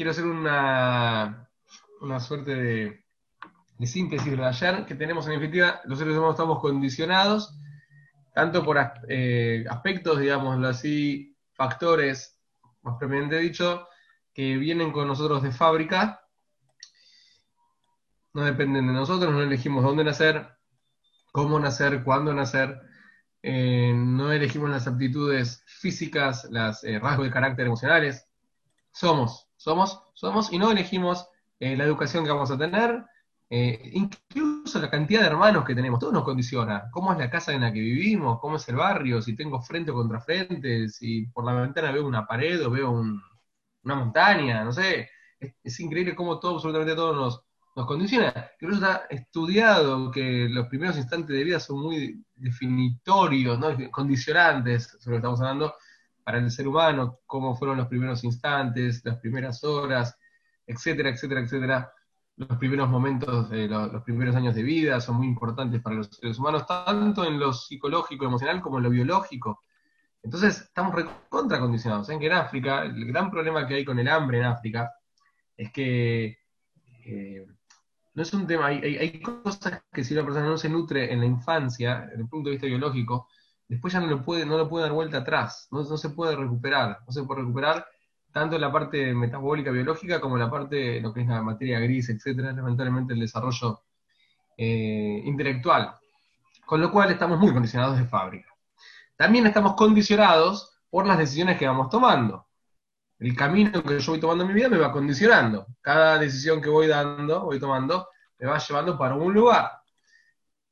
quiero hacer una, una suerte de, síntesis de ayer, que tenemos en definitiva, los seres humanos estamos condicionados, tanto por eh, aspectos, digámoslo así, factores, más previamente dicho, que vienen con nosotros de fábrica, no dependen de nosotros, no elegimos dónde nacer, cómo nacer, cuándo nacer, eh, no elegimos las aptitudes físicas, los eh, rasgos de carácter emocionales, somos, somos, somos, y no elegimos la educación que vamos a tener, eh, incluso la cantidad de hermanos que tenemos, todo nos condiciona. ¿Cómo es la casa en la que vivimos? ¿Cómo es el barrio? Si tengo frente o contra frente, si por la ventana veo una pared o veo una montaña, no sé. Es, increíble cómo todo, absolutamente todo nos, nos condiciona. Incluso está estudiado que los primeros instantes de vida son muy definitorios, ¿no? condicionantes, sobre lo que estamos hablando, para el ser humano, cómo fueron los primeros instantes, las primeras horas, etcétera, etcétera, etcétera los primeros momentos, de los, primeros años de vida son muy importantes para los seres humanos, tanto en lo psicológico, emocional, como en lo biológico. Entonces, estamos recontra condicionados. ¿Saben que en África, el gran problema que hay con el hambre en África es que eh, no es un tema, hay, cosas que si una persona no se nutre en la infancia, desde el punto de vista biológico, después ya no lo puede, no lo puede dar vuelta atrás, no, se puede recuperar, no se puede recuperar tanto la parte metabólica biológica como la parte, lo que es la materia gris, etcétera, lamentablemente el desarrollo eh, intelectual. Con lo cual estamos muy condicionados de fábrica. También estamos condicionados por las decisiones que vamos tomando. El camino que yo voy tomando en mi vida me va condicionando. Cada decisión que voy dando, voy tomando, me va llevando para un lugar.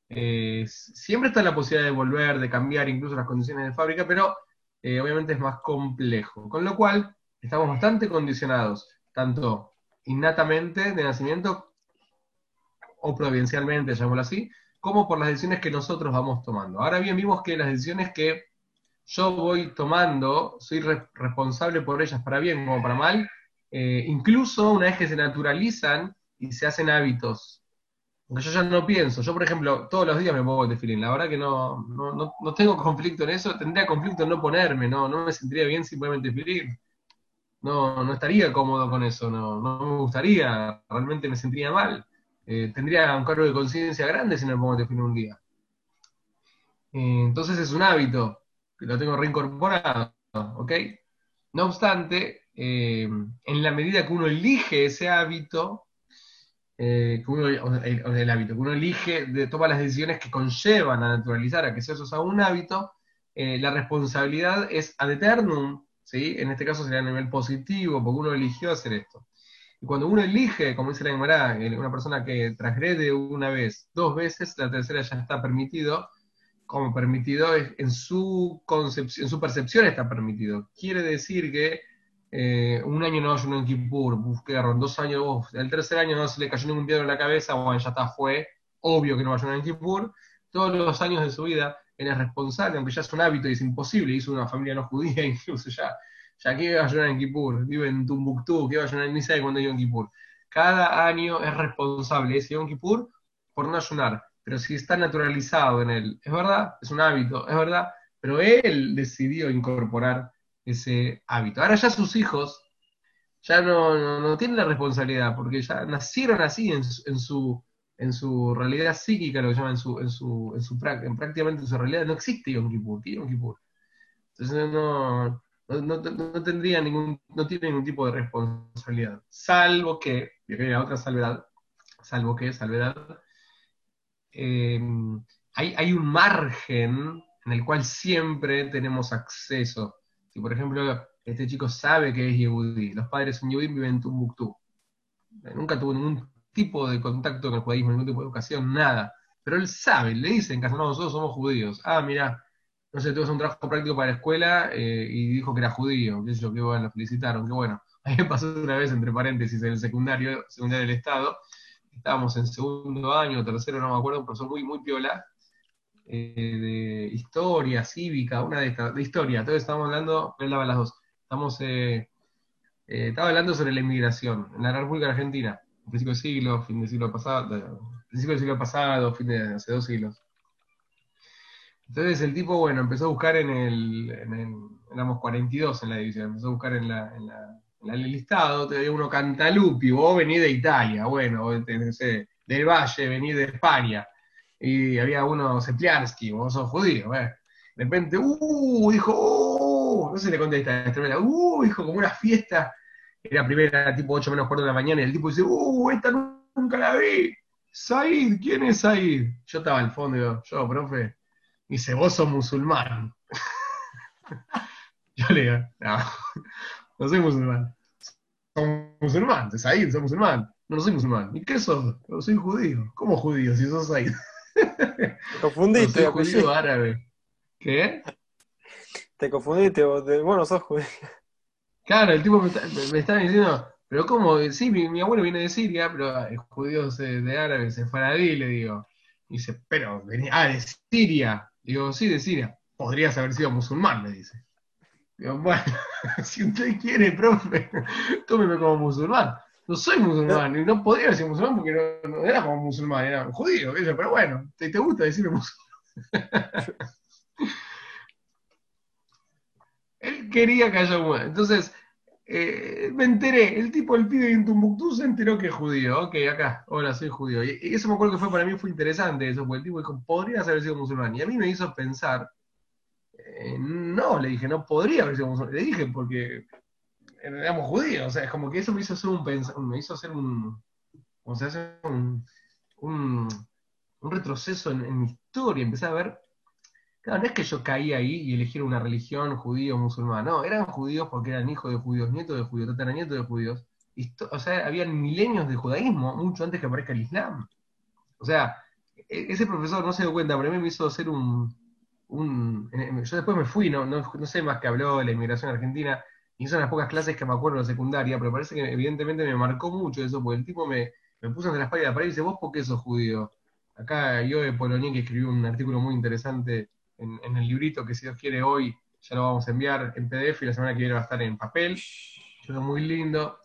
Eh, siempre está la posibilidad de volver, de cambiar incluso las condiciones de fábrica, pero eh, obviamente es más complejo. Con lo cual, estamos bastante condicionados, tanto innatamente de nacimiento o providencialmente, llamémoslo así, como por las decisiones que nosotros vamos tomando. Ahora bien, vimos que las decisiones que yo voy tomando, soy responsable por ellas para bien como para mal, eh, incluso una vez que se naturalizan y se hacen hábitos. Porque yo ya no pienso, yo por ejemplo, todos los días me pongo el desfile, la verdad que no, no, no, tengo conflicto en eso, tendría conflicto en no ponerme, no, no me sentiría bien si simplemente desfilar no, no estaría cómodo con eso, no, no me gustaría, realmente me sentiría mal. Eh, tendría un cargo de conciencia grande si no me pongo a definir un día. Eh, entonces es un hábito, que lo tengo reincorporado, ¿ok? No obstante, eh, en la medida que uno elige ese hábito, que uno, hábito, que uno elige, de, toma las decisiones que conllevan a naturalizar a que eso sea un hábito, la responsabilidad es ad eternum en este caso sería a nivel positivo, porque uno eligió hacer esto. Y cuando uno elige, como dice la Gemara, una persona que transgrede una vez, dos veces, la tercera ya está permitido, como permitido en su concepción, en su percepción está permitido. Quiere decir que eh, un año no ayunó en Kippur, quedaron dos años, el tercer año no se le cayó ningún piedra en la cabeza, bueno, ya está, fue, obvio que no va a ayunar en Kippur, todos los años de su vida él es responsable, aunque ya es un hábito y es imposible, hizo una familia no judía incluso ya, ya que va a ayunar en Kippur, vive en Tumbuctú, que va a ayunar, ni sabe cuándo en Kippur. Cada año es responsable ese Yom Kippur por no ayunar, pero si está naturalizado en él, es verdad, es un hábito, es verdad, pero él decidió incorporar ese hábito. Ahora ya sus hijos ya no, no, tienen la responsabilidad, porque ya nacieron así en su en su realidad psíquica, lo que llaman en su, en su, en su prácticamente en su realidad, no existe Yom Kippur, ¿qué Yom Kippur? Entonces no, no, tendría ningún, no tiene ningún tipo de responsabilidad, salvo que, y hay otra salvedad, salvo que, salvedad, eh, hay, hay un margen en el cual siempre tenemos acceso. Si por ejemplo este chico sabe que es Yehudi, los padres son Yehudi viven en Tumbuctú, nunca tuvo ningún tipo de contacto con el judaísmo, ningún tipo de educación, nada. Pero él sabe, le dicen no, nosotros somos judíos. Ah, mira, no sé, tuvo un trabajo práctico para la escuela eh, y dijo que era judío, qué sé bueno, lo felicitaron, qué bueno. A mí me pasó una vez, entre paréntesis, en el secundario, secundario del Estado, estábamos en segundo año, tercero, no me acuerdo, un profesor muy, muy piola, de historia, cívica, una de estas, de historia, entonces estábamos hablando, daba las dos, estamos, eh, estaba hablando sobre la inmigración en la República Argentina principio del siglo, fin del siglo pasado, principio del siglo pasado, fin de hace dos siglos. Entonces el tipo, bueno, empezó a buscar en el, éramos 42 en la división, empezó a buscar en la, en la, en el listado, te uno Cantalupi, vos venís de Italia, bueno, vos, no sé, del Valle, venís de España, y había uno Sepliarsky, vos sos judío, ¿ves? De repente, uh, dijo, uh, no se le contesta, uh, dijo como una fiesta, era primera, tipo 8 menos cuarto de la mañana, y el tipo dice, uh, esta nunca la vi, Said, ¿quién es Said? Yo estaba al fondo, digo, yo, profe, dice, vos sos musulmán. Yo le digo, no, no soy musulmán. Soy musulmán, Said, soy musulmán. No, no soy musulmán. ¿Y qué sos? No, soy judío. ¿Cómo judío si sos Said? Te confundiste, no soy judío árabe. ¿Qué? Te confundiste, vos, bueno, sos judío. Claro, el tipo me, está, me estaba diciendo, pero ¿cómo? Sí, mi, mi, abuelo viene de Siria, pero es judío de, de árabe, se faradí, le digo. Y dice, pero, venía, ah, de Siria. Digo, sí, de Siria. Podrías haber sido musulmán, me dice. Digo, bueno, si usted quiere, profe, tómeme como musulmán. No soy musulmán, y no podría ser musulmán porque no, no era como musulmán, era un judío, pero bueno, ¿te, te gusta decirme musulmán? Él quería que haya un... Entonces, eh, me enteré, el tipo, el pibe en Tumbuctú se enteró que es judío. Ok, acá, hola, soy judío. Y, y, eso me acuerdo que fue para mí fue interesante, eso, porque el tipo dijo, podrías haber sido musulmán. Y a mí me hizo pensar, eh, no, le dije, no podría haber sido musulmán. Le dije, porque éramos judíos, o sea, es como que eso me hizo hacer un, me hizo hacer un, o sea, hacer un, un, retroceso en, en mi historia, empecé a ver Claro, no es que yo caí ahí y eligiera una religión judío o musulmán, no, eran judíos porque eran hijos de judíos, nietos de judíos, tataranietos de judíos. O sea, habían milenios de judaísmo mucho antes que aparezca el Islam. O sea, e, ese profesor no se dio cuenta, pero a mí me hizo hacer un... un yo después me fui, no, no, no sé más que habló de la inmigración argentina, y son las pocas clases que me acuerdo de la secundaria, pero parece que evidentemente me marcó mucho eso, porque el tipo me, me puso entre la espalda de la pared y dice, ¿vos por qué sos judío? Acá yo de Poloní, que escribió un artículo muy interesante en, en, el librito que si Dios quiere hoy ya lo vamos a enviar en PDF y la semana que viene va a estar en papel. Yo muy lindo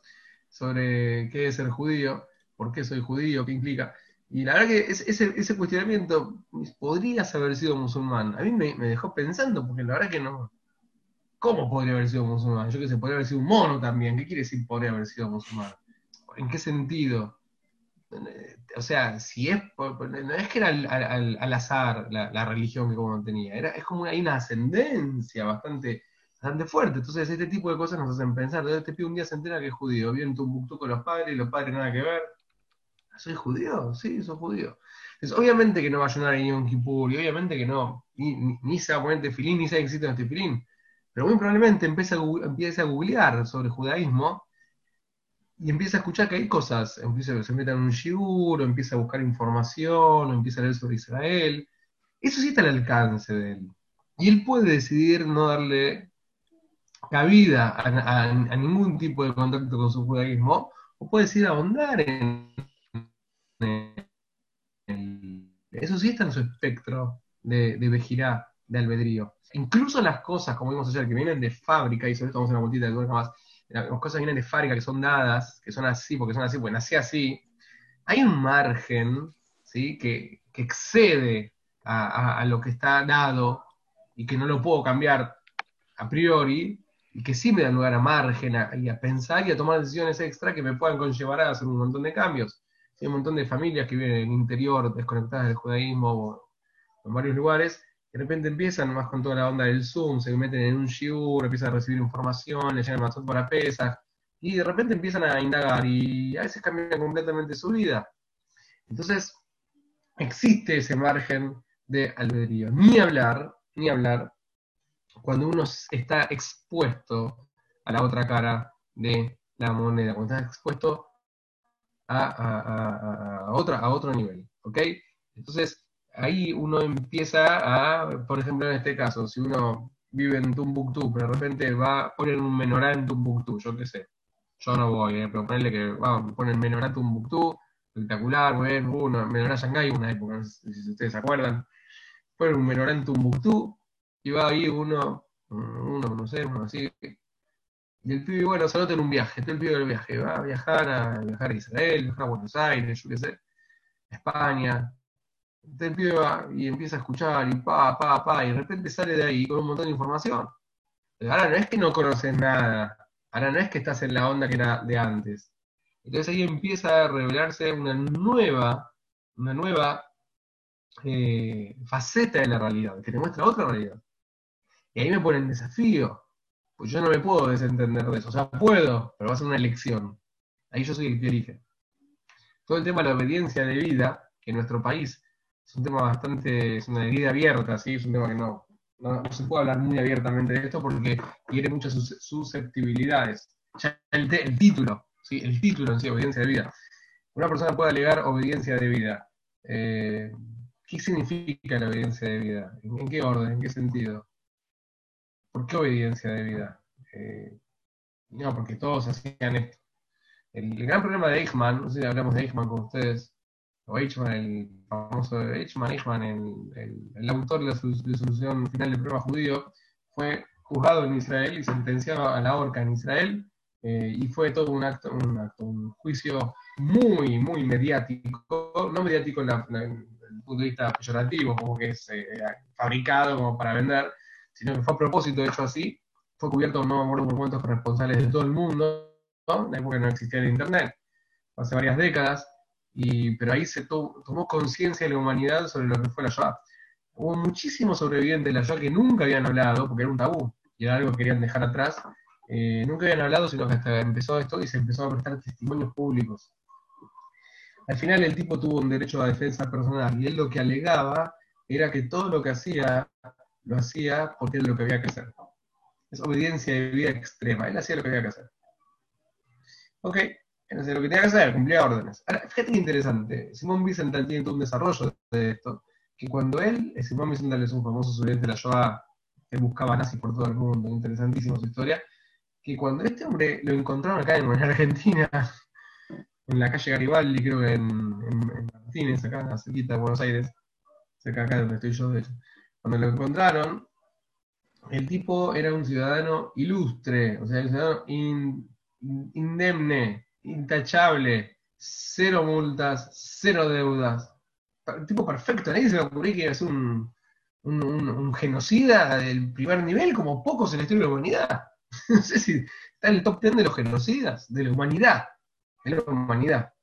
sobre qué es ser judío, por qué soy judío, qué implica. Y la verdad que ese, ese cuestionamiento, ¿podrías haber sido musulmán? A mí me, me, dejó pensando, porque la verdad que no. ¿Cómo podría haber sido musulmán? Yo que sé, podría haber sido un mono también. ¿Qué quiere decir podría haber sido musulmán? ¿En qué sentido? o sea, si es, no es que era al, azar la, religión que como tenía, era, es como hay una ascendencia bastante, bastante fuerte. Entonces, este tipo de cosas nos hacen pensar. Entonces, te pido un día se entera que es judío, viene en Tumbuctú con los padres y los padres nada que ver. ¿Soy judío? Sí, soy judío. Obviamente que no va a ayunar ni un Kippur, y obviamente que no, ni, ni, ni se va a poner tefilín, ni sabe que existe un tefilín. Pero muy probablemente empiece a, empiece a googlear sobre judaísmo y empieza a escuchar que hay cosas, empieza, se mete en un shiur, o empieza a buscar información, o empieza a leer sobre Israel. Eso sí está al alcance de él. Y él puede decidir no darle cabida a ningún tipo de contacto con su judaísmo, o puede decidir ahondar en, en, Eso sí está en su espectro de, de Bejirá, de albedrío. Incluso las cosas, como vimos ayer, que vienen de fábrica, y sobre esto vamos a una vueltita de más, las cosas vienen de fábrica, que son dadas, que son así, porque son así, porque nací así, hay un margen ¿sí? que, que excede a, a, lo que está dado y que no lo puedo cambiar a priori, y que sí me da lugar a margen a, y a pensar y a tomar decisiones extra que me puedan conllevar a hacer un montón de cambios. Hay un montón de familias que viven en el interior, desconectadas del judaísmo en varios lugares, de repente empiezan más con toda la onda del Zoom, se meten en un shiur, empiezan a recibir información, le llegan mazot para pesas, y de repente empiezan a indagar y a veces cambian completamente su vida. Entonces, existe ese margen de albedrío. Ni hablar, ni hablar, cuando uno está expuesto a la otra cara de la moneda, cuando está expuesto a, a, a, a a otro nivel. ¿Ok? Entonces, ahí uno empieza a, por ejemplo, en este caso, si uno vive en Tumbuctú, pero de repente va a poner un menorá en Tumbuctú, yo qué sé, yo no voy, eh, pero ponerle que, vamos, ponen menorá Tumbuctú, espectacular, muy bien, uno, menorá Shanghái, una época, si ustedes se acuerdan, ponen un menorá en Tumbuctú, y va ahí uno, uno, no sé, uno así, y el pibe, bueno, se nota en un viaje, este el pibe del viaje, va a viajar a, viajar a Israel, viajar a Buenos Aires, yo qué sé, a España, entonces y empieza a escuchar y pa, pa, pa, y de repente sale de ahí con un montón de información. Ahora no es que no conoces nada, Ahora no es que estás en la onda que era de antes. Entonces ahí empieza a revelarse una nueva, una nueva eh, faceta de la realidad, que te muestra otra realidad. Y ahí me pone el desafío, pues yo no me puedo desentender de eso. O sea, puedo, pero va a ser una elección. Ahí yo soy el que elige. Todo el tema de la obediencia de vida, que nuestro país es un tema bastante, es una herida abierta, ¿sí? es un tema que no, no, se puede hablar muy abiertamente de esto porque tiene muchas susceptibilidades. Ya el, título, ¿sí? el título en sí, obediencia de vida. Una persona puede alegar obediencia de vida. Eh, ¿Qué significa la obediencia de vida? ¿En, qué orden? ¿En qué sentido? ¿Por qué obediencia de vida? Eh, no, porque todos hacían esto. El, gran problema de Eichmann, no sé si hablamos de Eichmann con ustedes, o Eichmann, el famoso Eichmann, Eichmann el, el, autor de la solución final del problema judío, fue juzgado en Israel y sentenciado a la horca en Israel, eh, y fue todo un acto, un acto, un juicio muy, muy mediático, no mediático en, el punto de vista peyorativo, como que es eh, fabricado como para vender, sino que fue a propósito hecho así, fue cubierto, no me acuerdo por cuántos responsables de todo el mundo, ¿no? en la época no existía el Internet, hace varias décadas, pero ahí se tomó conciencia de la humanidad sobre lo que fue la Shoah. Hubo muchísimos sobrevivientes de la Shoah que nunca habían hablado, porque era un tabú, y era algo que querían dejar atrás, eh, nunca habían hablado, sino que hasta empezó esto y se empezó a prestar testimonios públicos. Al final el tipo tuvo un derecho a defensa personal y él lo que alegaba era que todo lo que hacía, lo hacía porque era lo que había que hacer. Es obediencia de vida extrema, él hacía lo que había que hacer. Ok, lo que tenía que hacer, cumplía órdenes. Ahora, fíjate qué interesante, Simón Wiesenthal tiene todo un desarrollo de esto, que cuando él, Simón Wiesenthal es un famoso sobreviviente de la Shoah, que buscaba nazis por todo el mundo, interesantísima su historia, que cuando este hombre lo encontraron acá en Argentina, en la calle Garibaldi, creo que en, en, Martínez, acá cerquita de Buenos Aires, cerca acá donde estoy yo, de hecho. Cuando lo encontraron, el tipo era un ciudadano ilustre, o sea, un ciudadano indemne, intachable, cero multas, cero deudas. Tipo perfecto, nadie se le ocurrió que es un, un, genocida del primer nivel, como pocos en la historia de la humanidad. no sé si está en el top 10 de los genocidas, de la humanidad de la humanidad.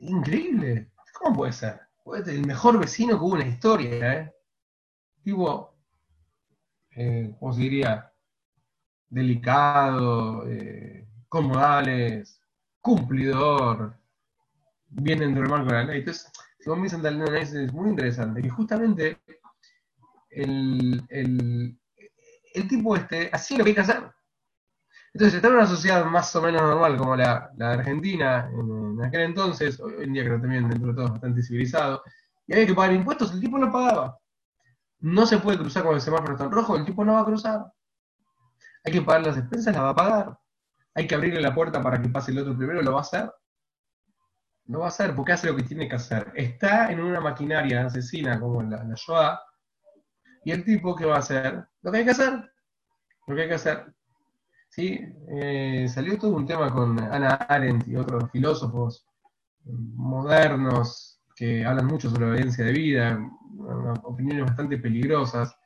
Increíble. ¿Cómo puede ser? Puede ser el mejor vecino que hubo en la historia, ¿eh? Tipo, eh, ¿cómo se diría? Delicado, eh, con modales, cumplidor, bien dentro del marco de la ley. Entonces, según mi Santa es muy interesante, que justamente el, el, el tipo este hacía lo que hay que hacer. Entonces, estar en una sociedad más o menos normal como la, de Argentina, en, aquel entonces, hoy en día creo también dentro de todo bastante civilizado, y había que pagar impuestos, el tipo no pagaba. No se puede cruzar con el semáforo está en rojo, el tipo no va a cruzar. Hay que pagar las expensas, la va a pagar. Hay que abrirle la puerta para que pase el otro primero, lo va a hacer. No va a hacer, porque hace lo que tiene que hacer. Está en una maquinaria asesina como la, Shoah, y el tipo, ¿qué va a hacer? Lo que hay que hacer. Lo que hay que hacer. ¿sí? Eh, salió todo un tema con Ana Arendt y otros filósofos modernos que hablan mucho sobre la obediencia de vida, opiniones bastante peligrosas,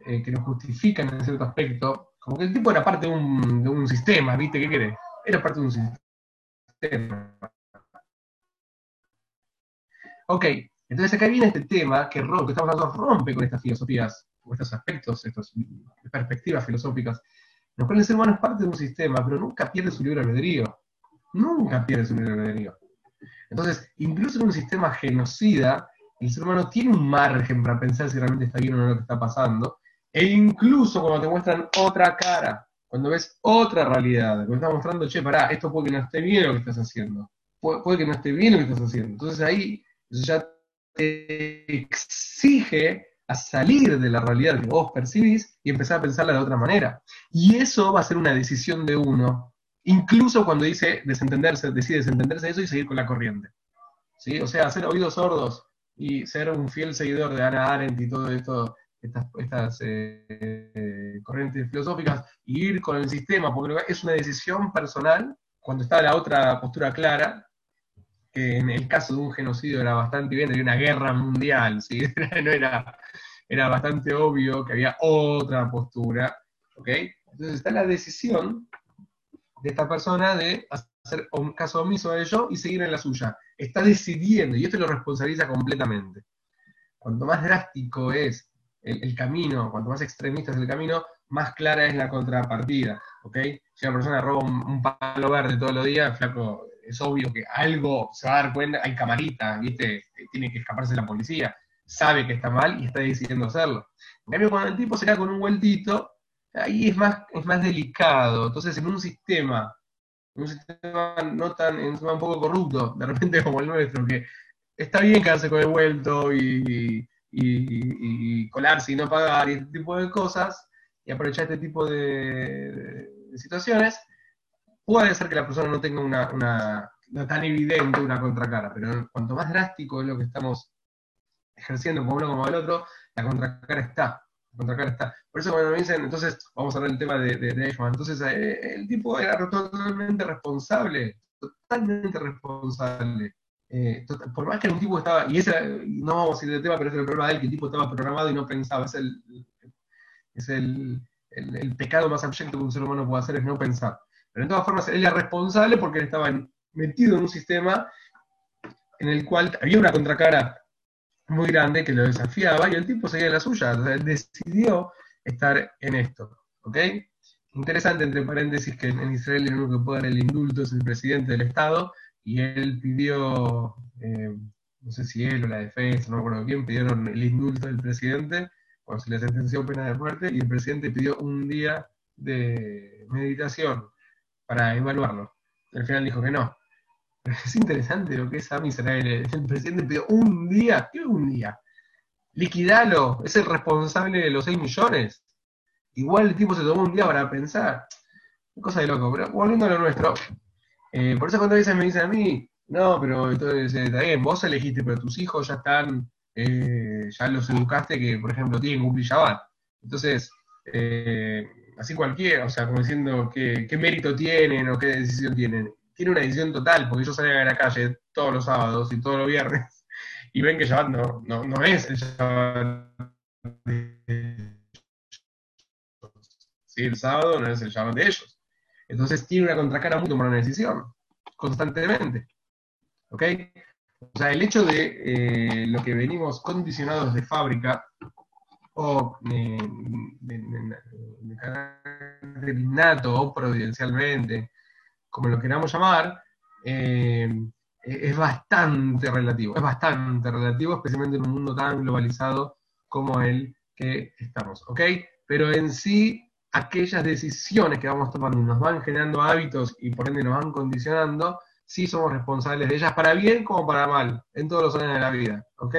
eh, que lo justifican en cierto aspecto, como que el tipo era parte de un, sistema, ¿viste? ¿Qué crees? Era parte de un sistema. Ok, entonces acá viene este tema que, rompe, que estamos hablando rompe con estas filosofías, con estos aspectos, estas perspectivas filosóficas lo cual el ser humano es parte de un sistema, pero nunca pierde su libre albedrío. Nunca pierde su libre albedrío. Entonces, incluso en un sistema genocida, el ser humano tiene un margen para pensar si realmente está bien o no lo que está pasando. E incluso cuando te muestran otra cara, cuando ves otra realidad, cuando estás mostrando, che, pará, esto puede que no esté bien lo que estás haciendo. Puede, que no esté bien lo que estás haciendo. Entonces ahí ya te exige a salir de la realidad que vos percibís y empezar a pensarla de otra manera. Y eso va a ser una decisión de uno, incluso cuando dice desentenderse, decide desentenderse de eso y seguir con la corriente. ¿Sí? O sea, hacer oídos sordos y ser un fiel seguidor de Ana Arendt y todo esto, estas, eh, corrientes filosóficas, y ir con el sistema, porque es una decisión personal, cuando está la otra postura clara, que en el caso de un genocidio era bastante bien, había una guerra mundial, ¿sí? no era, era bastante obvio que había otra postura, ¿ok? Entonces está la decisión de esta persona de hacer un caso omiso a ello y seguir en la suya. Está decidiendo, y esto lo responsabiliza completamente. Cuanto más drástico es el, camino, cuanto más extremista es el camino, más clara es la contrapartida. ¿ok? Si una persona roba un, palo verde todos los días, flaco, es obvio que algo se va a dar cuenta, hay camarita, ¿viste? Tiene que escaparse la policía, sabe que está mal y está decidiendo hacerlo. En cambio, cuando el tipo se queda con un vueltito, ahí es más, es más delicado. Entonces, en un sistema, un sistema no tan, un poco corrupto, de repente como el nuestro, que está bien quedarse con el vuelto y, colarse y no pagar y este tipo de cosas, y aprovechar este tipo de, situaciones, puede ser que la persona no tenga una, una, tan evidente una contracara, pero cuanto más drástico es lo que estamos ejerciendo como uno como el otro, la contracara está. La está. Por eso cuando me dicen, entonces, vamos a hablar del tema de, de, entonces eh, el tipo era totalmente responsable, totalmente responsable. Eh, por más que un tipo estaba, y ese, no vamos a ir del tema, pero ese es el problema de él, que el tipo estaba programado y no pensaba, es el, es el, el, pecado más abyecto que un ser humano puede hacer, es no pensar. Pero en todas formas, él era responsable porque él estaba metido en un sistema en el cual había una contracara muy grande que lo desafiaba y el tipo seguía la suya, decidió estar en esto. ¿Ok? Interesante, entre paréntesis, que en Israel el único que puede dar el indulto es el presidente del Estado y él pidió, eh, no sé si él o la defensa, no me acuerdo quién, pidieron el indulto del presidente cuando se le sentenció pena de muerte y el presidente pidió un día de meditación para evaluarlo. Al final dijo que no, es interesante lo que es Sam Israel. El presidente pidió un día, ¿qué un día? Liquidalo, es el responsable de los 6 millones. Igual el tipo se tomó un día para pensar. Cosa de loco, pero volviendo a lo nuestro. Eh, por eso cuando veces me dicen a mí, no, pero entonces está bien, vos elegiste, pero tus hijos ya están, eh, ya los educaste que, por ejemplo, tienen que cumplir. Entonces, eh, así cualquiera, o sea, como diciendo qué, mérito tienen o qué decisión tienen tiene una decisión total, porque ellos salen a la calle todos los sábados y todos los viernes y ven que Shabbat no, no, no es el Shabbat ¿Sí? El sábado no es el Shabbat de ellos. Entonces tiene una contracara muy tomar una decisión, constantemente. ¿Ok? O sea, el hecho de eh, lo que venimos condicionados de fábrica o eh, de, de, carácter innato o providencialmente, como lo queramos llamar, eh, es bastante relativo, es bastante relativo, especialmente en un mundo tan globalizado como el que estamos, ¿ok? Pero en sí, aquellas decisiones que vamos tomando nos van generando hábitos y por ende nos van condicionando, sí somos responsables de ellas para bien como para mal, en todos los años de la vida, ¿ok?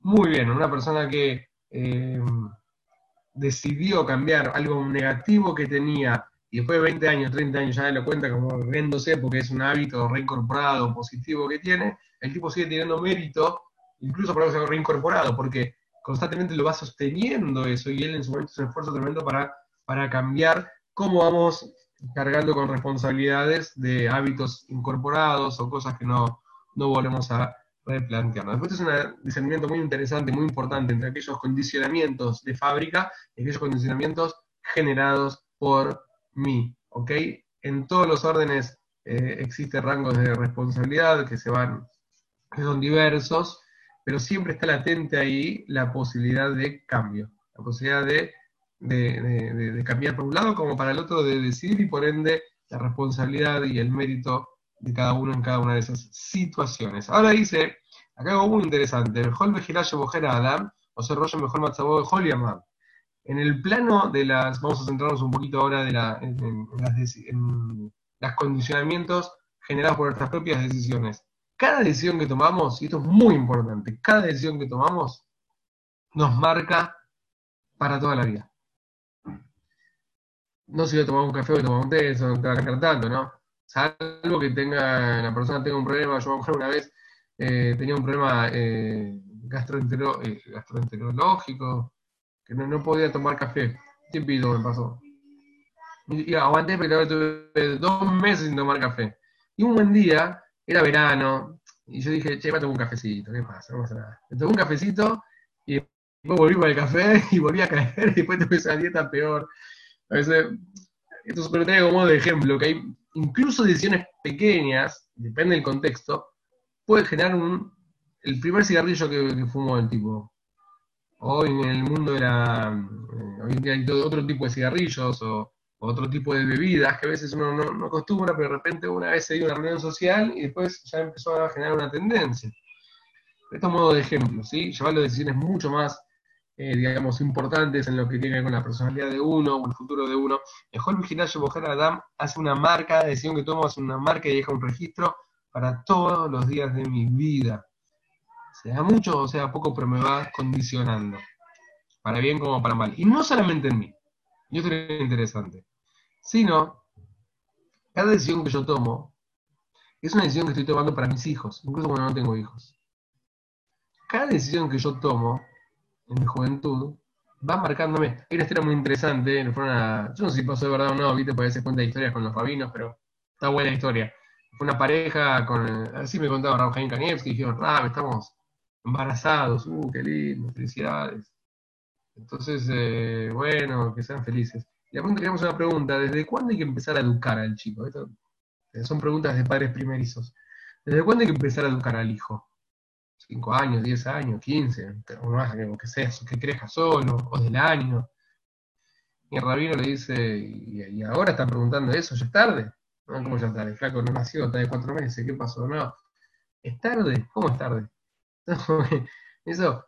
Muy bien, una persona que eh, decidió cambiar algo negativo que tenía y después de 20 años, 30 años ya lo cuenta como riéndose porque es un hábito reincorporado, positivo que tiene, el tipo sigue teniendo mérito, incluso por eso reincorporado, porque constantemente lo va sosteniendo eso y él en su momento es un esfuerzo tremendo para, para cambiar cómo vamos cargando con responsabilidades de hábitos incorporados o cosas que no, no volvemos a replantearnos. Después es un discernimiento muy interesante, muy importante entre aquellos condicionamientos de fábrica y aquellos condicionamientos generados por mí, ¿ok? En todos los órdenes eh, existen rangos de responsabilidad que se van, que son diversos, pero siempre está latente ahí la posibilidad de cambio, la posibilidad de, de, cambiar por un lado como para el otro, de decidir y por ende la responsabilidad y el mérito de cada uno en cada una de esas situaciones. Ahora dice, acá algo muy interesante, mejor Bojera Adam, o sea, rollo mejor Matzabo de Holiamam. En el plano de las, vamos a centrarnos un poquito ahora de la, en, los condicionamientos generados por nuestras propias decisiones. Cada decisión que tomamos, y esto es muy importante, cada decisión que tomamos nos marca para toda la vida. No si voy a tomar un café o tomar un té, eso no te va a cambiar tanto, ¿no? Salvo que tenga, la persona tenga un problema, yo una vez eh, tenía un problema eh, eh gastroenterológico, no, podía tomar café. Tiempito me pasó. Y, aguanté, pero tuve dos meses sin tomar café. Y un buen día, era verano, y yo dije, che, a tomar un cafecito, ¿qué pasa? No pasa nada. Me tomé un cafecito y después volví con el café y volví a caer y después tuve esa dieta peor. A veces, esto se traigo como de ejemplo, que hay incluso decisiones pequeñas, depende del contexto, puede generar un, el primer cigarrillo que, fumó el tipo. Hoy en el mundo de la, eh, hoy en día hay otro tipo de cigarrillos o otro tipo de bebidas que a veces uno no, no acostumbra, pero de repente una vez se dio una reunión social y después ya empezó a generar una tendencia. Esto es modo de ejemplo, ¿sí? Llevarlo a decisiones mucho más, eh, digamos, importantes en lo que tiene que ver con la personalidad de uno o el futuro de uno. Mejor Vigilagio Bojer Adam hace una marca, decisión que tomo hace una marca y deja un registro para todos los días de mi vida. Sea mucho o sea poco, pero me va condicionando. Para bien como para mal. Y no solamente en mí. Y esto es interesante. Sino, cada decisión que yo tomo es una decisión que estoy tomando para mis hijos, incluso cuando no tengo hijos. Cada decisión que yo tomo en mi juventud va marcándome. Hay una historia muy interesante. me fueron a- yo no sé si pasó de verdad o no, viste, porque a veces cuenta historias con los rabinos, pero está buena historia. Fue una pareja con. Así me contaba Raúl Jaime Kanievski, dijeron, Rab, estamos embarazados, uh, qué lindo, felicidades. Entonces, eh, bueno, que sean felices. Y la pregunta, queríamos una pregunta, ¿desde cuándo hay que empezar a educar al chico? Esto, son preguntas de padres primerizos. ¿Desde cuándo hay que empezar a educar al hijo? ¿Cinco años, diez años, quince? O más, que, sea, que crezca solo, o del año. Y el rabino le dice, y, ahora están preguntando eso, ¿ya es tarde? No, ¿cómo ya es tarde? Flaco no nació, está de cuatro meses, ¿qué pasó? No, ¿es tarde? ¿Cómo es tarde? eso,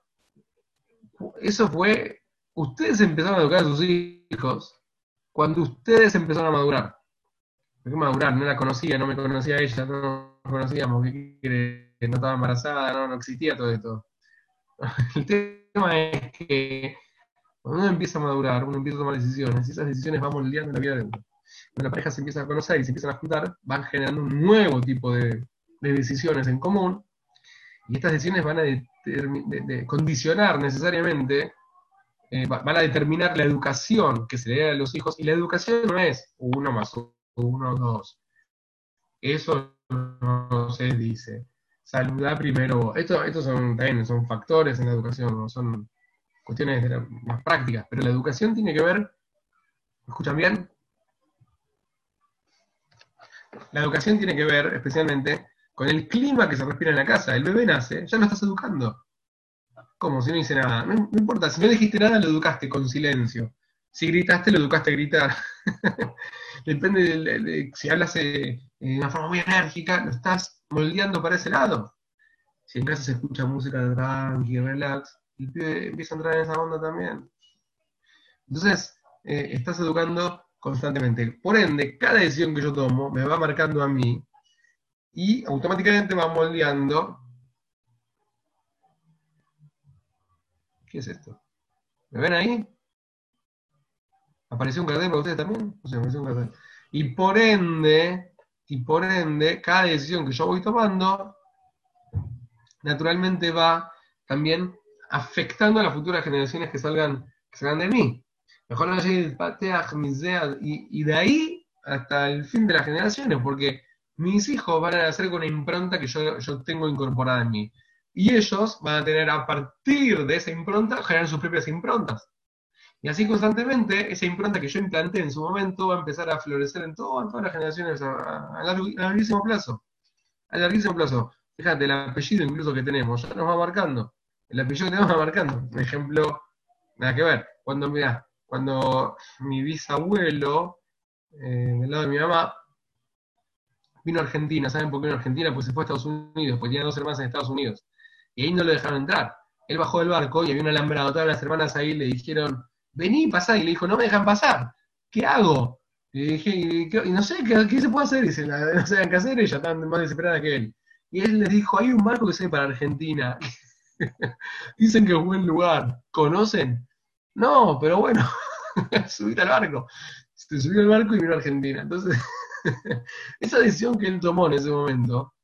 eso fue, ustedes empezaron a educar a sus hijos cuando ustedes empezaron a madurar. ¿Por qué madurar? No la conocía, no me conocía ella, no nos conocíamos, ¿qué quiere? No estaba embarazada, no, no existía todo esto. El tema es que cuando uno empieza a madurar, uno empieza a tomar decisiones, y esas decisiones van moldeando la vida de uno. Cuando la pareja se empieza a conocer y se empiezan a juntar, van generando un nuevo tipo de, de decisiones en común, y estas decisiones van a condicionar necesariamente, eh, va- van a determinar la educación que se le da a los hijos, y la educación no es uno más uno, dos. Eso no se dice. Saludar primero. Esto, estos son, también son factores en la educación, no son cuestiones de más prácticas, pero la educación tiene que ver, ¿me escuchan bien? La educación tiene que ver especialmente con el clima que se respira en la casa. El bebé nace, ya lo estás educando. ¿Cómo? Si no dice nada. No, importa, si no dijiste nada, lo educaste con silencio. Si gritaste, lo educaste a gritar. Depende de, de- de- si hablas eh, de una forma muy enérgica, lo estás moldeando para ese lado. Si en casa se escucha música tranqui, relax, el pibe empieza a entrar en esa onda también. Entonces, eh, estás educando constantemente. Por ende, cada decisión que yo tomo me va marcando a mí y automáticamente va moldeando. ¿Qué es esto? ¿Me ven ahí? ¿Apareció un cartel para ustedes también? Apareció un cartel. Y por ende, y por ende, cada decisión que yo voy tomando, naturalmente va también afectando a las futuras generaciones que salgan, que salgan de mí. Mejor no y de ahí hasta el fin de las generaciones, porque mis hijos van a nacer con una impronta que yo, yo tengo incorporada en mí. Y ellos van a tener a partir de esa impronta, generar sus propias improntas. Y así constantemente, esa impronta que yo implanté en su momento va a empezar a florecer en, todas las generaciones a, a- a largu- a larguísimo plazo. A larguísimo plazo. Fíjate, el apellido incluso que tenemos ya nos va marcando. El apellido que tenemos va marcando. Un ejemplo, nada que ver. Cuando, mirá, cuando mi bisabuelo, eh, del lado de mi mamá, vino a Argentina, ¿saben por qué vino a Argentina? Pues se fue a Estados Unidos, porque tenía dos hermanas en Estados Unidos. Y ahí no lo dejaron entrar. Él bajó del barco y había un alambrado, todas las hermanas ahí le dijeron, vení, pasá, y le dijo, no me dejan pasar, ¿qué hago? Y dije, y, qué- no sé, ¿qué, se puede hacer? Dice, "La- no saben qué hacer, ella están más desesperada que él. Y él les dijo, hay un barco que sale para Argentina. Dicen que es buen lugar. ¿Conocen? No, pero bueno, subir al barco. Se subió al barco y vino a Argentina. Entonces, esa decisión que él tomó en ese momento,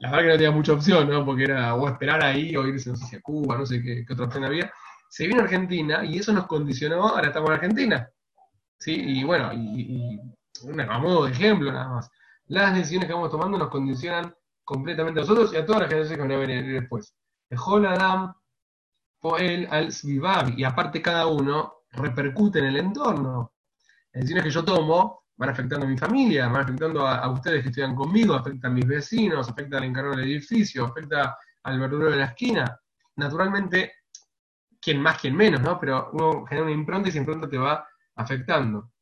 la verdad que no tenía mucha opción, ¿no? Porque era o esperar ahí o irse, no sé si a Cuba, no sé qué otra opción había. Se vino a Argentina y eso nos condicionó, ahora estamos en Argentina. ¿Sí? Y bueno, y, y una- a modo de ejemplo nada más. Las decisiones que vamos tomando nos condicionan completamente a nosotros y a todas las generaciones que van a venir después. Adam, Poel al Svivav, y aparte cada uno repercute en el entorno. Las decisiones que yo tomo van afectando a mi familia, van afectando a, ustedes que estudian conmigo, afectan a mis vecinos, afectan al encargado del edificio, afecta al verdurero de la esquina. Naturalmente, quien más, quien menos, ¿no? Pero uno genera una impronta y esa impronta te va afectando.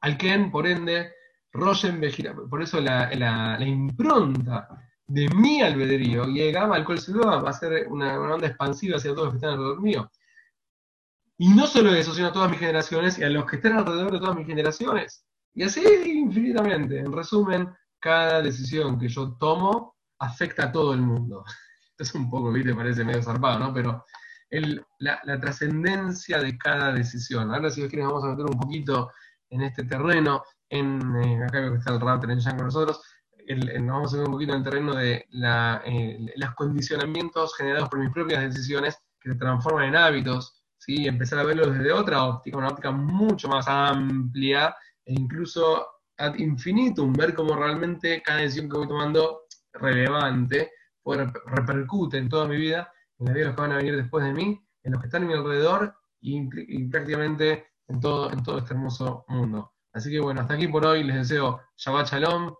Al Ken, por ende, Rogen, por eso la, impronta de mi albedrío y el gamma va a ser una, una, onda expansiva hacia todos los que están alrededor mío. Y no solo eso, sino a todas mis generaciones y a los que están alrededor de todas mis generaciones. Y así infinitamente. En resumen, cada decisión que yo tomo afecta a todo el mundo. Esto es un poco, viste, parece medio zarpado, ¿no? Pero el, la, trascendencia de cada decisión. Ahora, si quieren, vamos a meter un poquito en este terreno. En, eh, acá veo que está el router en con nosotros. El, el, vamos a ver un poquito en el terreno de la, eh, los condicionamientos generados por mis propias decisiones que se transforman en hábitos, ¿sí? empezar a verlo desde otra óptica, una óptica mucho más amplia e incluso ad infinitum, ver cómo realmente cada decisión que voy tomando relevante repercute en toda mi vida, en la vida de los que van a venir después de mí, en los que están a mi alrededor y, prácticamente en todo, en todo este hermoso mundo. Así que bueno, hasta aquí por hoy les deseo Shabbat Shalom,